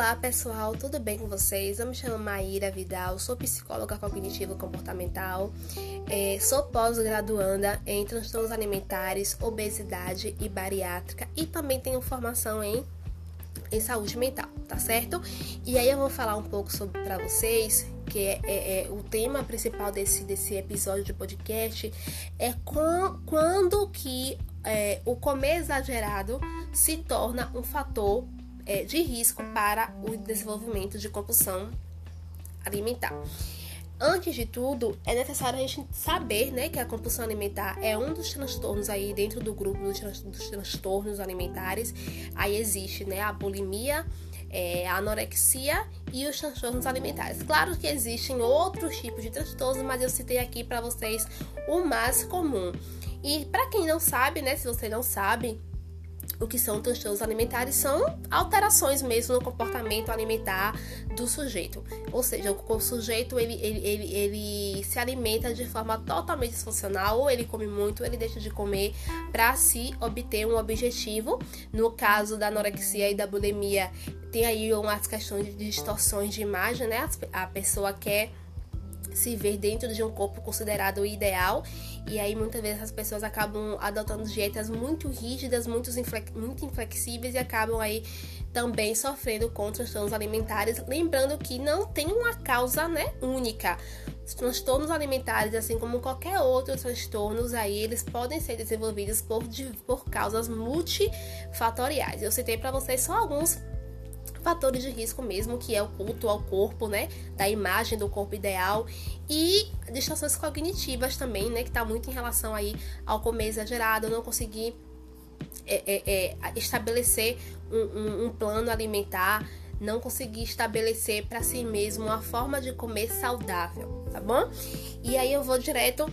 Olá pessoal, tudo bem com vocês? Eu me chamo Maíra Vidal, sou psicóloga cognitivo comportamental, é, sou pós-graduanda em transtornos alimentares, obesidade e bariátrica e também tenho formação em, em saúde mental, tá certo? E aí eu vou falar um pouco sobre para vocês que é, é, é, o tema principal desse, desse episódio de podcast é com, quando que é, o comer exagerado se torna um fator é, de risco para o desenvolvimento de compulsão alimentar. Antes de tudo, é necessário a gente saber né, que a compulsão alimentar é um dos transtornos aí dentro do grupo dos, transtornos alimentares. Aí existe né, a bulimia, é, a anorexia e os transtornos alimentares. Claro que existem outros tipos de transtornos, mas eu citei aqui para vocês o mais comum. E para quem não sabe, né, se você não sabe, o que são transtornos alimentares são alterações mesmo no comportamento alimentar do sujeito. Ou seja, o, sujeito ele, ele, ele, ele se alimenta de forma totalmente disfuncional, ou ele come muito, ele deixa de comer para se obter um objetivo. No caso da anorexia e da bulimia, tem aí umas questões de distorções de imagem, né? A pessoa quer se ver dentro de um corpo considerado ideal. E aí muitas vezes as pessoas acabam adotando dietas muito rígidas, muito, muito inflexíveis e acabam aí também sofrendo com transtornos alimentares, lembrando que não tem uma causa né, única. Os transtornos alimentares, assim como qualquer outro transtornos, aí eles podem ser desenvolvidos por, por causas multifatoriais. Eu citei para vocês só alguns fatores de risco mesmo, que é o culto ao corpo, né, da imagem do corpo ideal. E distorções cognitivas também, né, que está muito em relação aí ao comer exagerado, não conseguir é, é, é, estabelecer um, um, um plano alimentar, não conseguir estabelecer para si mesmo uma forma de comer saudável, tá bom? E aí eu vou direto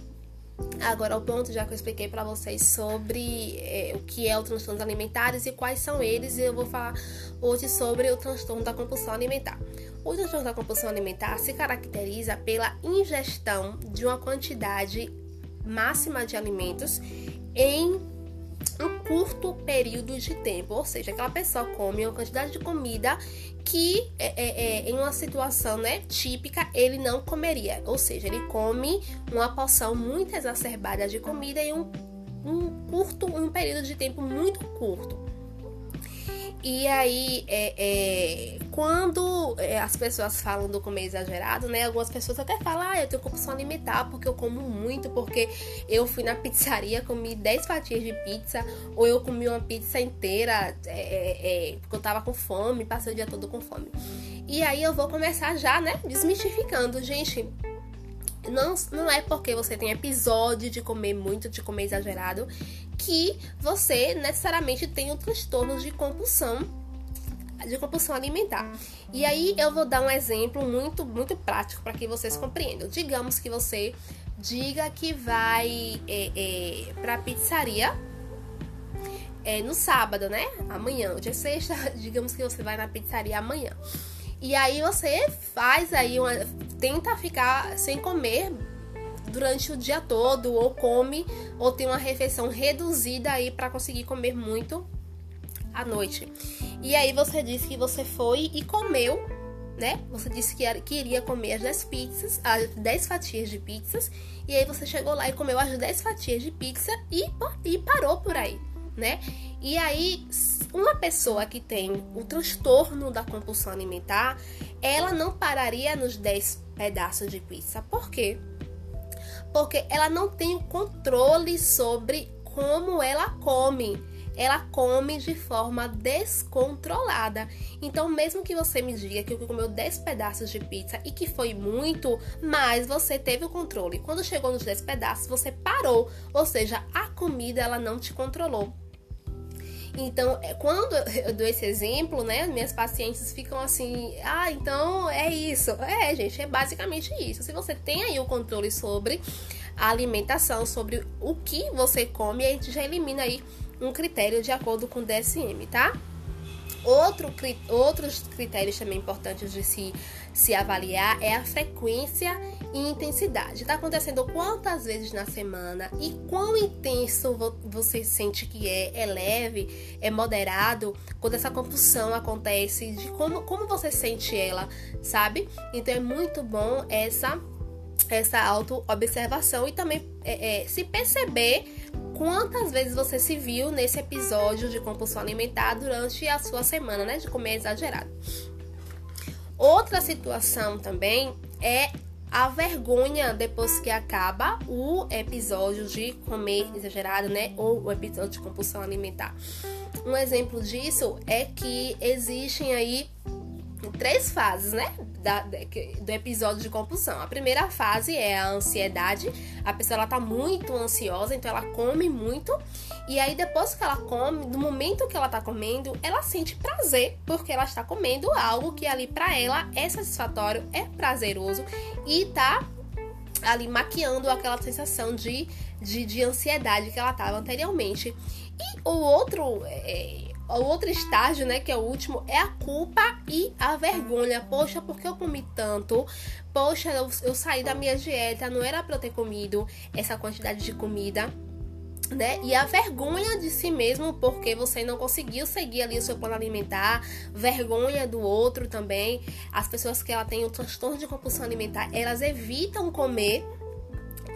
Agora, ao ponto, já que eu expliquei para vocês sobre é, o que é o transtorno alimentares e quais são eles, eu vou falar hoje sobre o transtorno da compulsão alimentar. O transtorno da compulsão alimentar se caracteriza pela ingestão de uma quantidade máxima de alimentos em curto período de tempo, ou seja, aquela pessoa come uma quantidade de comida que é, é, é, em uma situação né, típica ele não comeria, ou seja, ele come uma porção muito exacerbada de comida em um, um curto, um período de tempo muito curto. E aí, é, é, quando é, as pessoas falam do comer exagerado, né? Algumas pessoas até falam, ah, eu tenho compulsão alimentar porque eu como muito, porque eu fui na pizzaria, comi 10 fatias de pizza, ou eu comi uma pizza inteira é, é, é, porque eu tava com fome, passei o dia todo com fome. E aí eu vou começar já, né? Desmistificando, gente. Não, não é porque você tem episódio de comer muito, de comer exagerado, que você necessariamente tem um transtorno de compulsão de compulsão alimentar. E aí eu vou dar um exemplo muito muito prático para que vocês compreendam. Digamos que você diga que vai é, é, para pizzaria é, no sábado, né? Amanhã, hoje é sexta. Digamos que você vai na pizzaria amanhã. E aí você faz aí uma. Tenta ficar sem comer durante o dia todo, ou come, ou tem uma refeição reduzida aí para conseguir comer muito à noite. E aí você disse que você foi e comeu, né? Você disse que, era, que iria comer as 10 pizzas, as 10 fatias de pizzas, e aí você chegou lá e comeu as 10 fatias de pizza e, e parou por aí, né? E aí, uma pessoa que tem o transtorno da compulsão alimentar, ela não pararia nos 10 pedaços de pizza. Por quê? Porque ela não tem o controle sobre como ela come. Ela come de forma descontrolada. Então, mesmo que você me diga que comeu 10 pedaços de pizza e que foi muito, mas você teve o controle. Quando chegou nos 10 pedaços, você parou. Ou seja, a comida ela não te controlou. Então, é, quando eu dou esse exemplo, né, minhas pacientes ficam assim: ah, então é isso. É, gente, é basicamente isso. Se você tem aí o controle sobre a alimentação, sobre o que você come, a gente já elimina aí um critério de acordo com o DSM, tá? Outro, outros critérios também importantes de se, se avaliar é a frequência e intensidade. Está acontecendo quantas vezes na semana e quão intenso você sente que é? É leve? É moderado? Quando essa compulsão acontece, de como, como você sente ela, sabe? Então é muito bom essa essa auto-observação e também é, é, se perceber quantas vezes você se viu nesse episódio de compulsão alimentar durante a sua semana, né? De comer exagerado. Outra situação também é a vergonha depois que acaba o episódio de comer exagerado, né? Ou o episódio de compulsão alimentar. Um exemplo disso é que existem aí três fases, né? Da, do episódio de compulsão. A primeira fase é a ansiedade. A pessoa ela tá muito ansiosa, então ela come muito. E aí, depois que ela come, no momento que ela tá comendo, ela sente prazer, porque ela está comendo algo que ali para ela é satisfatório, é prazeroso e tá ali maquiando aquela sensação de, de, de ansiedade que ela tava anteriormente. E o outro. É, o outro estágio, né, que é o último, é a culpa e a vergonha. Poxa, porque eu comi tanto? Poxa, eu, eu saí da minha dieta, não era para eu ter comido essa quantidade de comida. Né? E a vergonha de si mesmo porque você não conseguiu seguir ali o seu plano alimentar, vergonha do outro também. As pessoas que ela têm o transtorno de compulsão alimentar, elas evitam comer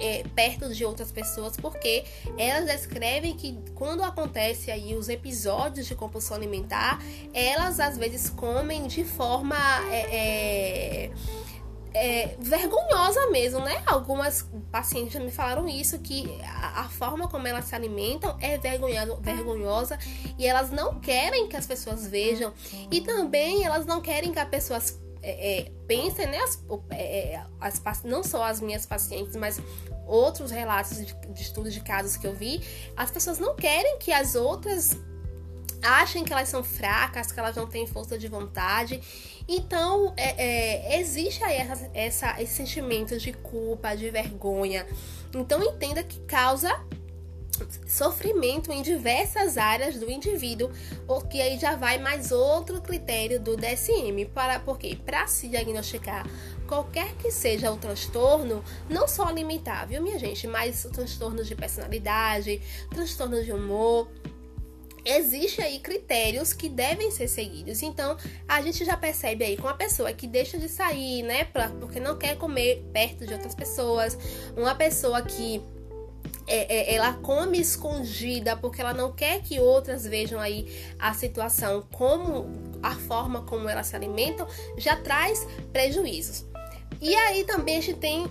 é, perto de outras pessoas, porque elas descrevem que quando acontece aí os episódios de compulsão alimentar, elas às vezes comem de forma é, é, é, vergonhosa mesmo, né? Algumas pacientes já me falaram isso, que a, a, forma como elas se alimentam é vergonhosa, vergonhosa e elas não querem que as pessoas vejam e também elas não querem que as pessoas é, é, pensem, né? As, é, as, não só as minhas pacientes, mas outros relatos de, de estudos de casos que eu vi, as pessoas não querem que as outras achem que elas são fracas, que elas não têm força de vontade. Então, é, é, existe aí essa, essa, esse sentimento de culpa, de vergonha. Então, entenda que causa sofrimento em diversas áreas do indivíduo, porque aí já vai mais outro critério do DSM, para porque para se diagnosticar qualquer que seja o transtorno, não só alimentar, viu, minha gente, mas transtornos de personalidade, transtornos de humor, existe aí critérios que devem ser seguidos. Então, a gente já percebe aí com a pessoa que deixa de sair, né, pra, porque não quer comer perto de outras pessoas, uma pessoa que é, é, ela come escondida porque ela não quer que outras vejam aí a situação como a forma como elas se alimentam já traz prejuízos. E aí também a gente tem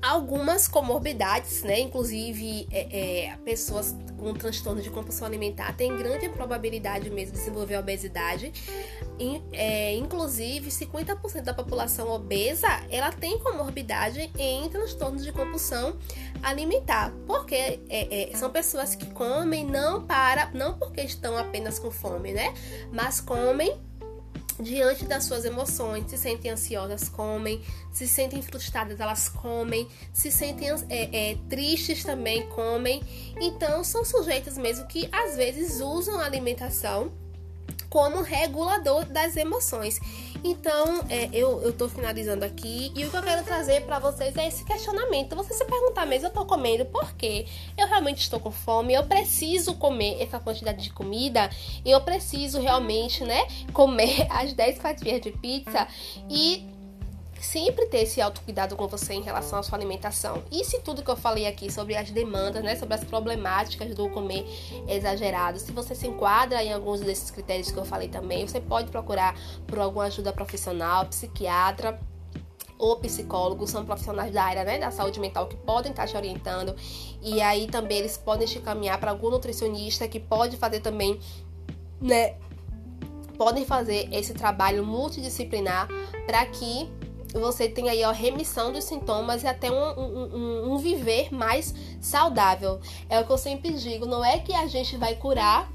algumas comorbidades, né? Inclusive, é, é, pessoas com transtorno de compulsão alimentar têm grande probabilidade mesmo de desenvolver obesidade. E, é, inclusive, 50% da população obesa ela tem comorbidade em transtornos de compulsão alimentar, porque é, é, são pessoas que comem não para, não porque estão apenas com fome, né? Mas comem diante das suas emoções, se sentem ansiosas, comem, se sentem frustradas, elas comem, se sentem é, é, tristes também, comem. Então, são sujeitos mesmo que às vezes usam a alimentação como regulador das emoções. Então, é, eu, eu tô finalizando aqui e o que eu quero trazer para vocês é esse questionamento. Você se perguntar mesmo, eu tô comendo por quê? Eu realmente estou com fome, eu preciso comer essa quantidade de comida, eu preciso realmente, né, comer as 10 fatias de pizza e sempre ter esse autocuidado com você em relação à sua alimentação. E se tudo que eu falei aqui sobre as demandas, né, sobre as problemáticas do comer exagerado, se você se enquadra em alguns desses critérios que eu falei também, você pode procurar por alguma ajuda profissional, psiquiatra ou psicólogo, são profissionais da área né, da saúde mental que podem estar te orientando. E aí também eles podem te caminhar para algum nutricionista que pode fazer também, né? Podem fazer esse trabalho multidisciplinar para que você tem aí a remissão dos sintomas e até um, um, um, viver mais saudável. É o que eu sempre digo, não é que a gente vai curar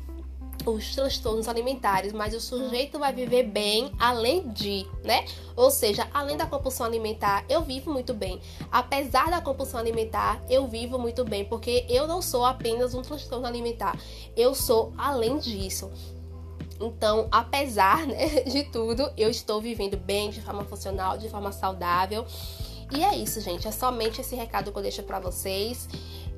os transtornos alimentares, mas o sujeito vai viver bem além de, né? Ou seja, além da compulsão alimentar, eu vivo muito bem. Apesar da compulsão alimentar, eu vivo muito bem, porque eu não sou apenas um transtorno alimentar, eu sou além disso. Então, apesar né, de tudo, eu estou vivendo bem, de forma funcional, de forma saudável. E é isso, gente. É somente esse recado que eu deixo para vocês.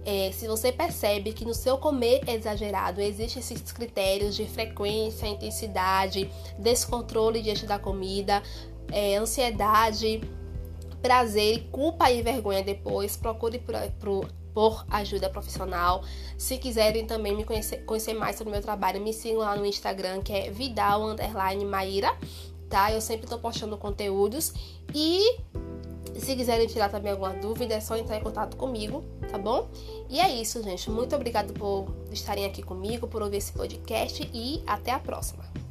É, se você percebe que no seu comer exagerado existem esses critérios de frequência, intensidade, descontrole diante da comida, é, ansiedade, prazer, culpa e vergonha depois, procure por, por, por, ajuda profissional. Se quiserem também me conhecer, conhecer mais sobre o meu trabalho, me sigam lá no Instagram, que é Vidal tá? Eu sempre tô postando conteúdos. E se quiserem tirar também alguma dúvida, é só entrar em contato comigo, tá bom? E é isso, gente. Muito obrigado por estarem aqui comigo, por ouvir esse podcast e até a próxima.